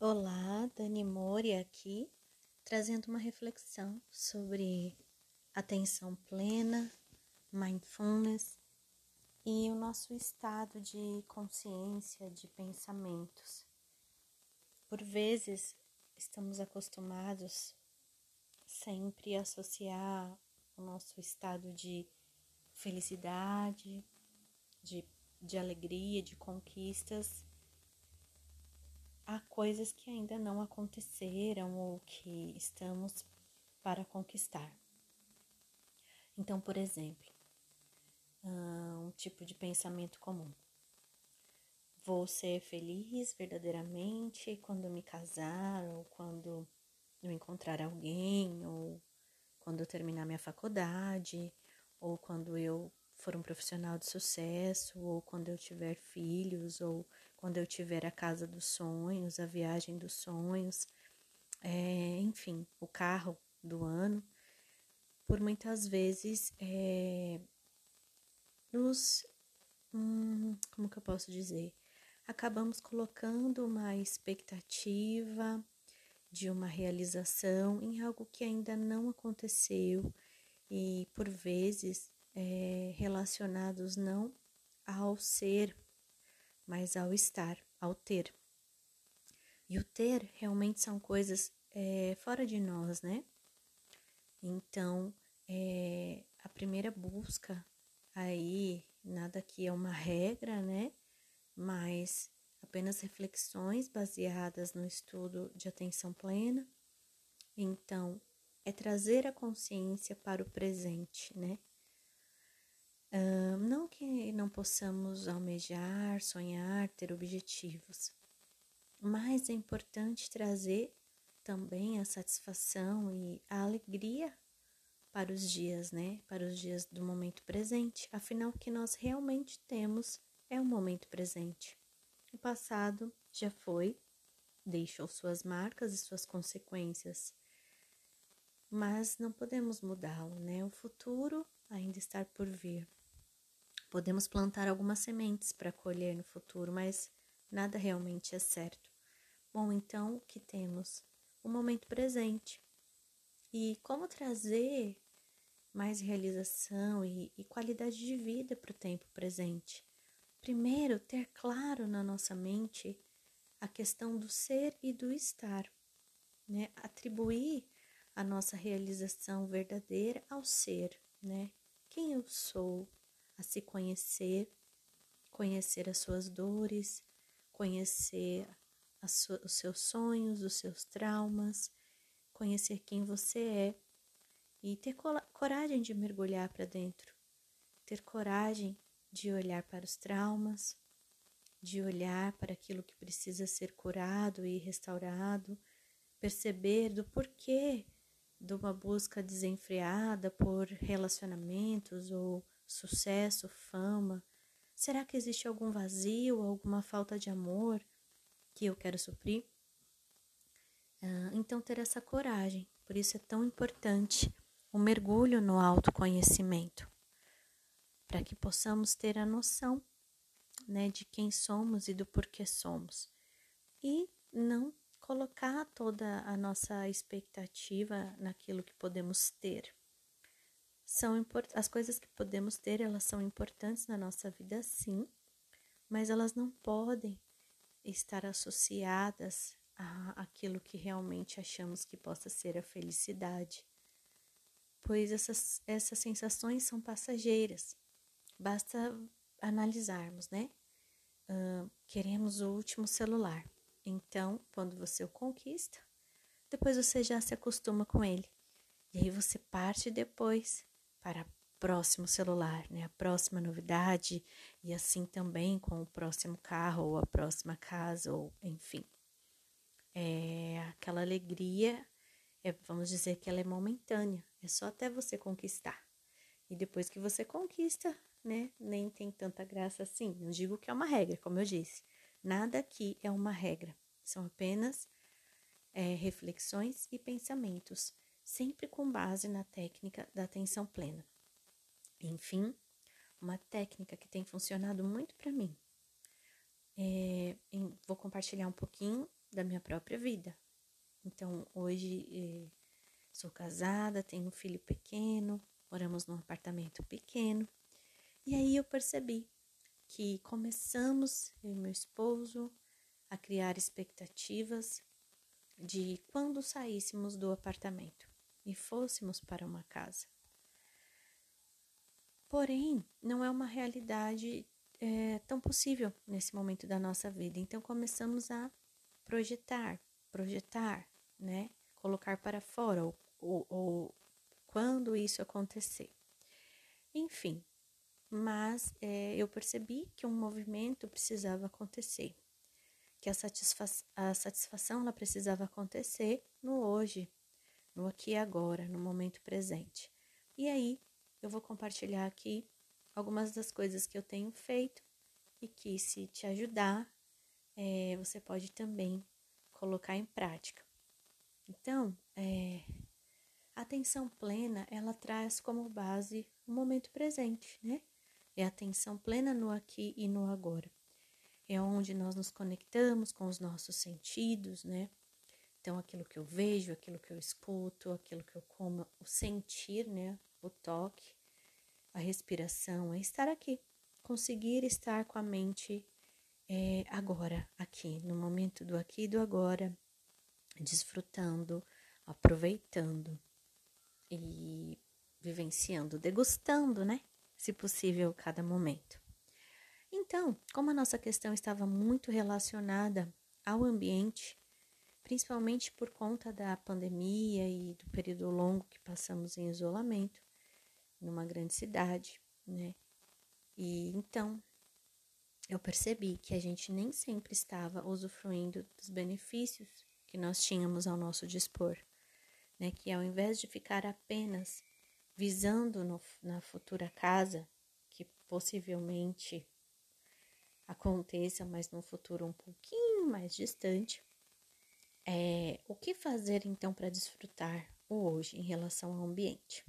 Olá, Dani Mori aqui, trazendo uma reflexão sobre atenção plena, mindfulness e o nosso estado de consciência, de pensamentos. Por vezes, estamos acostumados sempre a associar o nosso estado de felicidade, de, de alegria, de conquistas há coisas que ainda não aconteceram ou que estamos para conquistar. Então, por exemplo, um tipo de pensamento comum. Vou ser feliz verdadeiramente quando me casar, ou quando eu encontrar alguém, ou quando eu terminar minha faculdade, ou quando eu for um profissional de sucesso, ou quando eu tiver filhos, ou quando eu tiver a casa dos sonhos, a viagem dos sonhos, é, enfim, o carro do ano, por muitas vezes é, nos, hum, como que eu posso dizer, acabamos colocando uma expectativa de uma realização em algo que ainda não aconteceu e por vezes é, relacionados não ao ser mas ao estar, ao ter. E o ter realmente são coisas é, fora de nós, né? Então, é, a primeira busca aí, nada que é uma regra, né? Mas apenas reflexões baseadas no estudo de atenção plena. Então, é trazer a consciência para o presente, né? Não que não possamos almejar, sonhar, ter objetivos, mas é importante trazer também a satisfação e a alegria para os dias, né? Para os dias do momento presente. Afinal, o que nós realmente temos é o momento presente. O passado já foi, deixou suas marcas e suas consequências, mas não podemos mudá-lo, né? O futuro ainda está por vir. Podemos plantar algumas sementes para colher no futuro, mas nada realmente é certo. Bom, então o que temos? O momento presente. E como trazer mais realização e, e qualidade de vida para o tempo presente? Primeiro, ter claro na nossa mente a questão do ser e do estar, né? Atribuir a nossa realização verdadeira ao ser, né? Quem eu sou, a se conhecer, conhecer as suas dores, conhecer os seus sonhos, os seus traumas, conhecer quem você é e ter coragem de mergulhar para dentro, ter coragem de olhar para os traumas, de olhar para aquilo que precisa ser curado e restaurado, perceber do porquê de uma busca desenfreada por relacionamentos ou sucesso, fama? Será que existe algum vazio, alguma falta de amor que eu quero suprir? Ah, então, ter essa coragem, por isso é tão importante o mergulho no autoconhecimento, para que possamos ter a noção né, de quem somos e do porquê somos, e não colocar toda a nossa expectativa naquilo que podemos ter são as coisas que podemos ter, elas são importantes na nossa vida, sim, mas elas não podem estar associadas a aquilo que realmente achamos que possa ser a felicidade, pois essas, essas sensações são passageiras. Basta analisarmos, né? Uh, queremos o último celular. Então, quando você o conquista, depois você já se acostuma com ele. E aí você parte depois para próximo celular, né? A próxima novidade e assim também com o próximo carro ou a próxima casa ou enfim. É aquela alegria, é, vamos dizer que ela é momentânea, é só até você conquistar. E depois que você conquista, né, nem tem tanta graça assim. Não digo que é uma regra, como eu disse. Nada aqui é uma regra. São apenas é, reflexões e pensamentos sempre com base na técnica da atenção plena. Enfim, uma técnica que tem funcionado muito para mim. É, em, vou compartilhar um pouquinho da minha própria vida. Então, hoje eh, sou casada, tenho um filho pequeno, moramos num apartamento pequeno. E aí eu percebi que começamos, eu e meu esposo, a criar expectativas de quando saíssemos do apartamento e fôssemos para uma casa. Porém, não é uma realidade é, tão possível nesse momento da nossa vida. Então, começamos a projetar, projetar, né? Colocar para fora, ou, ou, ou quando isso acontecer. Enfim, mas é, eu percebi que um movimento precisava acontecer, que a, satisfa a satisfação ela precisava acontecer no hoje, no aqui e agora, no momento presente. E aí eu vou compartilhar aqui algumas das coisas que eu tenho feito e que, se te ajudar, é, você pode também colocar em prática. Então, é, a atenção plena ela traz como base o momento presente, né? É a atenção plena no aqui e no agora. É onde nós nos conectamos com os nossos sentidos, né? Então, aquilo que eu vejo, aquilo que eu escuto, aquilo que eu como, o sentir, né? o toque, a respiração, é estar aqui, conseguir estar com a mente é, agora, aqui, no momento do aqui e do agora, desfrutando, aproveitando e vivenciando, degustando, né? Se possível, cada momento. Então, como a nossa questão estava muito relacionada ao ambiente, principalmente por conta da pandemia e do período longo que passamos em isolamento, numa grande cidade, né? E então eu percebi que a gente nem sempre estava usufruindo dos benefícios que nós tínhamos ao nosso dispor, né? Que ao invés de ficar apenas visando no, na futura casa, que possivelmente aconteça, mas num futuro um pouquinho mais distante, é, o que fazer então para desfrutar o hoje em relação ao ambiente?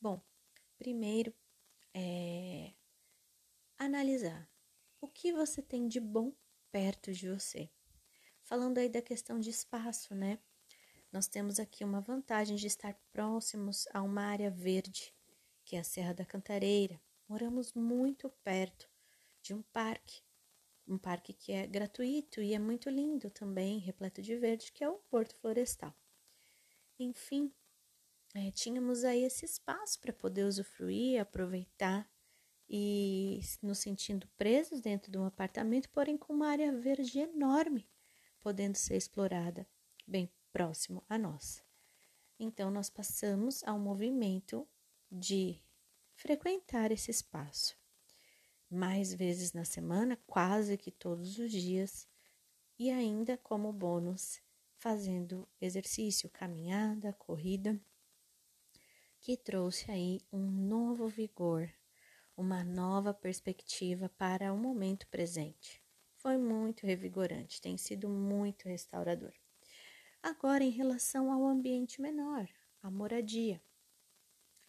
Bom, Primeiro, é analisar o que você tem de bom perto de você. Falando aí da questão de espaço, né? Nós temos aqui uma vantagem de estar próximos a uma área verde, que é a Serra da Cantareira. Moramos muito perto de um parque, um parque que é gratuito e é muito lindo também, repleto de verde, que é o Porto Florestal. Enfim, é, tínhamos aí esse espaço para poder usufruir, aproveitar e nos sentindo presos dentro de um apartamento, porém com uma área verde enorme, podendo ser explorada bem próximo a nós. Então, nós passamos ao movimento de frequentar esse espaço mais vezes na semana, quase que todos os dias, e ainda como bônus, fazendo exercício, caminhada, corrida que trouxe aí um novo vigor, uma nova perspectiva para o momento presente. Foi muito revigorante, tem sido muito restaurador. Agora, em relação ao ambiente menor, a moradia.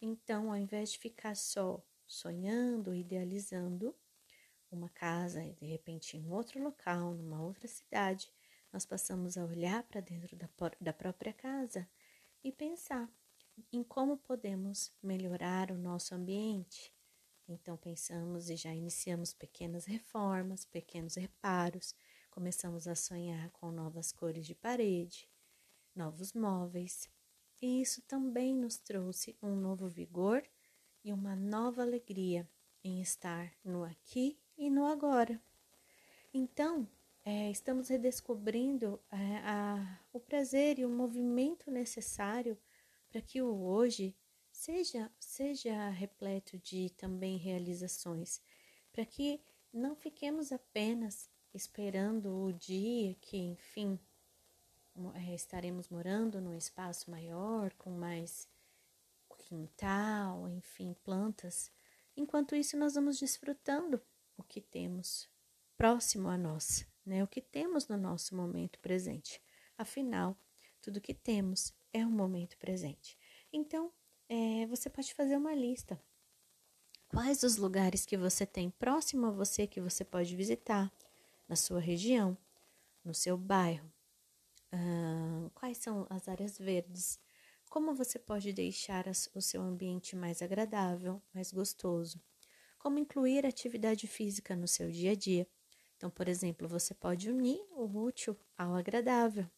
Então, ao invés de ficar só sonhando, idealizando uma casa, de repente em outro local, numa outra cidade, nós passamos a olhar para dentro da, da própria casa e pensar em como podemos melhorar o nosso ambiente. Então pensamos e já iniciamos pequenas reformas, pequenos reparos, começamos a sonhar com novas cores de parede, novos móveis. E isso também nos trouxe um novo vigor e uma nova alegria em estar no aqui e no agora. Então, é, estamos redescobrindo é, a, o prazer e o movimento necessário para que o hoje seja, seja repleto de também realizações, para que não fiquemos apenas esperando o dia que, enfim, é, estaremos morando num espaço maior, com mais quintal, enfim, plantas. Enquanto isso, nós vamos desfrutando o que temos próximo a nós, né? O que temos no nosso momento presente. Afinal, tudo que temos é o momento presente. Então, é, você pode fazer uma lista. Quais os lugares que você tem próximo a você que você pode visitar na sua região, no seu bairro, quais são as áreas verdes? Como você pode deixar o seu ambiente mais agradável, mais gostoso? Como incluir atividade física no seu dia a dia? Então, por exemplo, você pode unir o útil ao agradável.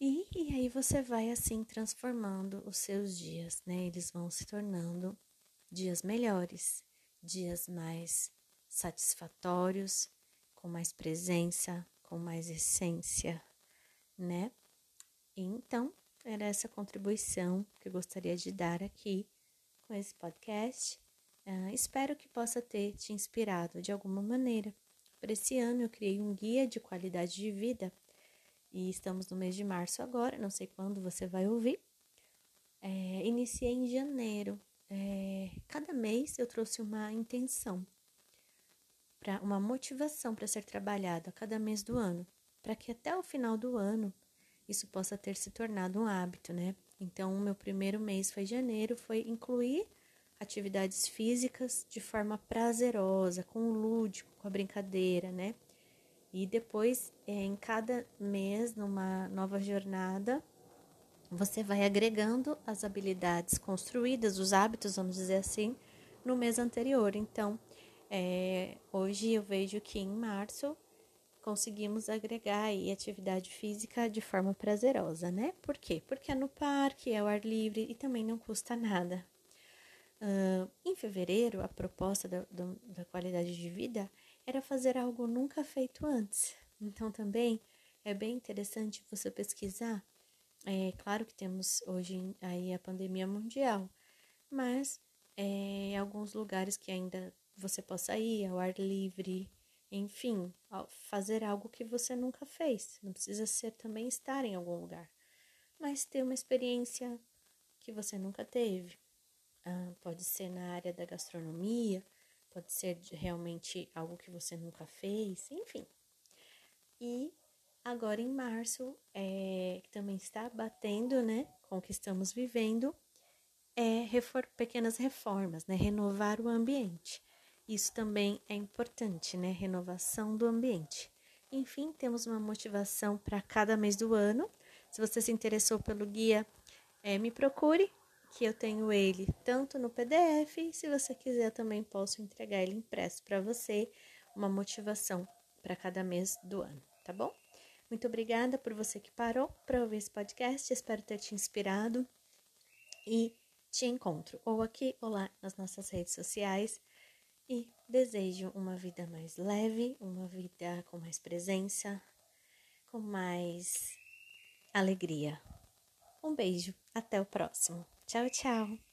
E, e aí você vai assim transformando os seus dias, né? Eles vão se tornando dias melhores, dias mais satisfatórios, com mais presença, com mais essência, né? Então, era essa contribuição que eu gostaria de dar aqui com esse podcast. Uh, espero que possa ter te inspirado de alguma maneira. Para esse ano, eu criei um guia de qualidade de vida e estamos no mês de março agora, não sei quando você vai ouvir. É, iniciei em janeiro. É, cada mês eu trouxe uma intenção, para uma motivação para ser trabalhado a cada mês do ano, para que até o final do ano isso possa ter se tornado um hábito, né? Então, o meu primeiro mês foi janeiro, foi incluir atividades físicas de forma prazerosa, com o lúdico, com a brincadeira, né? E depois, é, em cada mês, numa nova jornada, você vai agregando as habilidades construídas, os hábitos, vamos dizer assim, no mês anterior. Então, é, hoje eu vejo que em março conseguimos agregar aí atividade física de forma prazerosa, né? Por quê? Porque é no parque, é ao ar livre e também não custa nada. Uh, em fevereiro, a proposta da, da qualidade de vida era fazer algo nunca feito antes. Então, também é bem interessante você pesquisar. É claro que temos hoje aí a pandemia mundial, mas é, alguns lugares que ainda você possa ir ao ar livre, enfim, fazer algo que você nunca fez. Não precisa ser também estar em algum lugar, mas ter uma experiência que você nunca teve. Ah, pode ser na área da gastronomia, pode ser realmente algo que você nunca fez, enfim. E agora em março, é, que também está batendo, né, com o que estamos vivendo, é refor pequenas reformas, né, renovar o ambiente. Isso também é importante, né? Renovação do ambiente. Enfim, temos uma motivação para cada mês do ano. Se você se interessou pelo guia, é, me procure, que eu tenho ele tanto no PDF, se você quiser também posso entregar ele impresso para você, uma motivação para cada mês do ano, tá bom? Muito obrigada por você que parou para ouvir esse podcast, espero ter te inspirado e te encontro ou aqui ou lá nas nossas redes sociais e desejo uma vida mais leve, uma vida com mais presença, com mais alegria. Um beijo, até o próximo. Tchau, tchau.